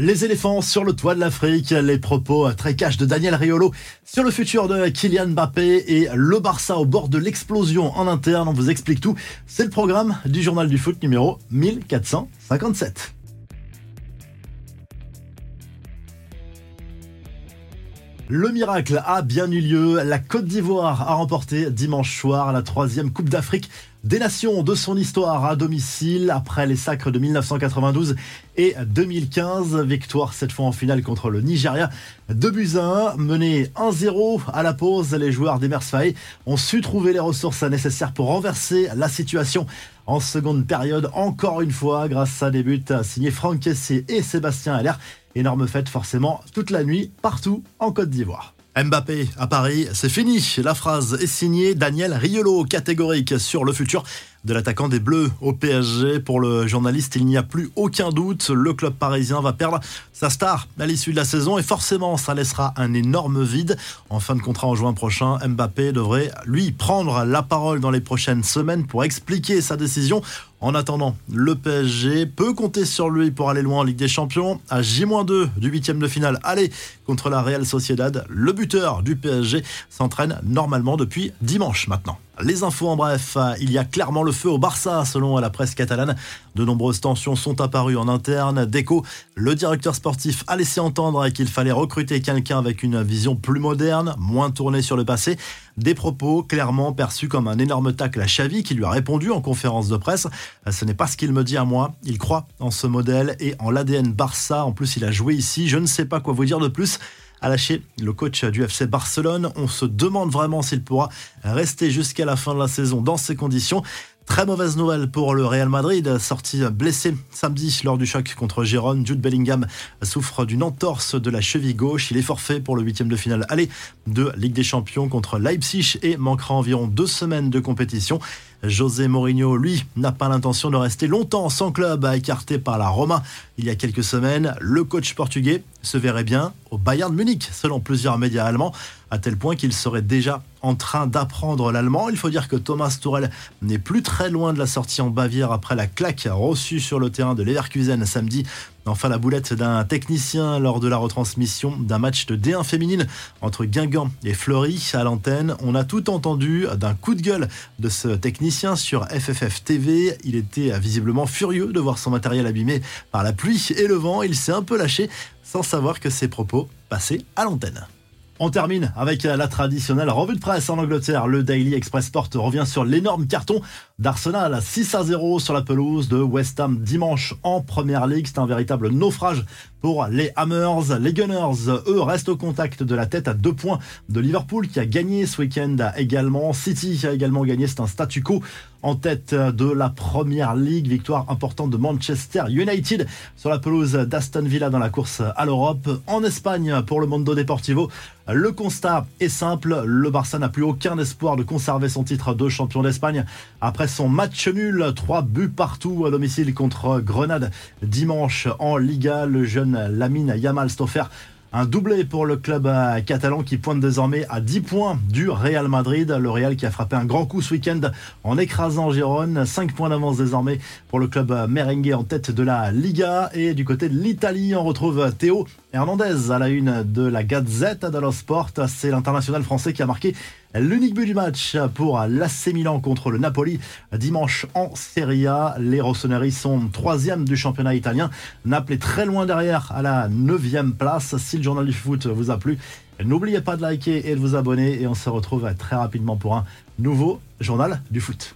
Les éléphants sur le toit de l'Afrique, les propos très cash de Daniel Riolo sur le futur de Kylian Mbappé et le Barça au bord de l'explosion en interne. On vous explique tout. C'est le programme du journal du foot numéro 1457. Le miracle a bien eu lieu. La Côte d'Ivoire a remporté dimanche soir la troisième Coupe d'Afrique des nations de son histoire à domicile après les sacres de 1992 et 2015. Victoire cette fois en finale contre le Nigeria. De buts 1, mené 1-0 à la pause. Les joueurs des ont su trouver les ressources nécessaires pour renverser la situation en seconde période. Encore une fois, grâce à des buts signés Franck Kessier et Sébastien Aller. Énorme fête forcément toute la nuit partout en Côte d'Ivoire. Mbappé à Paris, c'est fini. La phrase est signée Daniel Riolo, catégorique sur le futur de l'attaquant des Bleus au PSG. Pour le journaliste, il n'y a plus aucun doute. Le club parisien va perdre sa star à l'issue de la saison et forcément, ça laissera un énorme vide. En fin de contrat en juin prochain, Mbappé devrait, lui, prendre la parole dans les prochaines semaines pour expliquer sa décision. En attendant, le PSG peut compter sur lui pour aller loin en Ligue des Champions. À J-2 du huitième de finale, aller contre la Real Sociedad, le buteur du PSG s'entraîne normalement depuis dimanche maintenant. Les infos en bref, il y a clairement le feu au Barça selon la presse catalane. De nombreuses tensions sont apparues en interne. Déco, le directeur sportif a laissé entendre qu'il fallait recruter quelqu'un avec une vision plus moderne, moins tournée sur le passé. Des propos clairement perçus comme un énorme tacle à Xavi qui lui a répondu en conférence de presse. Ce n'est pas ce qu'il me dit à moi. Il croit en ce modèle et en l'ADN Barça. En plus, il a joué ici. Je ne sais pas quoi vous dire de plus a lâché le coach du FC Barcelone. On se demande vraiment s'il pourra rester jusqu'à la fin de la saison dans ces conditions. Très mauvaise nouvelle pour le Real Madrid, sorti blessé samedi lors du choc contre Gérone. Jude Bellingham souffre d'une entorse de la cheville gauche. Il est forfait pour le huitième de finale aller de Ligue des Champions contre Leipzig et manquera environ deux semaines de compétition. José Mourinho, lui, n'a pas l'intention de rester longtemps sans club, écarté par la Roma il y a quelques semaines. Le coach portugais se verrait bien au Bayern Munich, selon plusieurs médias allemands, à tel point qu'il serait déjà en train d'apprendre l'allemand. Il faut dire que Thomas Tourel n'est plus très loin de la sortie en Bavière après la claque reçue sur le terrain de Leverkusen samedi. Enfin, la boulette d'un technicien lors de la retransmission d'un match de D1 féminine entre Guingamp et Fleury à l'antenne. On a tout entendu d'un coup de gueule de ce technicien sur FFF TV. Il était visiblement furieux de voir son matériel abîmé par la pluie et le vent. Il s'est un peu lâché sans savoir que ses propos passaient à l'antenne. On termine avec la traditionnelle revue de presse en Angleterre. Le Daily Express Sport revient sur l'énorme carton d'Arsenal 6 à 0 sur la pelouse de West Ham dimanche en Première League. C'est un véritable naufrage pour les Hammers. Les Gunners, eux, restent au contact de la tête à deux points de Liverpool qui a gagné ce week-end également. City a également gagné. C'est un statu quo en tête de la Première League. Victoire importante de Manchester United sur la pelouse d'Aston Villa dans la course à l'Europe. En Espagne, pour le Mondo Deportivo, le constat est simple. Le Barça n'a plus aucun espoir de conserver son titre de champion d'Espagne après son match nul, trois buts partout à domicile contre Grenade dimanche en Liga. Le jeune Lamine Yamal Stoffer un doublé pour le club euh, catalan qui pointe désormais à 10 points du Real Madrid. Le Real qui a frappé un grand coup ce week-end en écrasant Gérone. 5 points d'avance désormais pour le club euh, merengue en tête de la Liga. Et du côté de l'Italie, on retrouve Théo Hernandez à la une de la Gazette dello Sport. C'est l'international français qui a marqué l'unique but du match pour l'AC Milan contre le Napoli dimanche en Serie A. Les Rossoneri sont troisième du championnat italien. Naples est très loin derrière à la neuvième place. Si le journal du foot vous a plu, n'oubliez pas de liker et de vous abonner et on se retrouve très rapidement pour un nouveau journal du foot.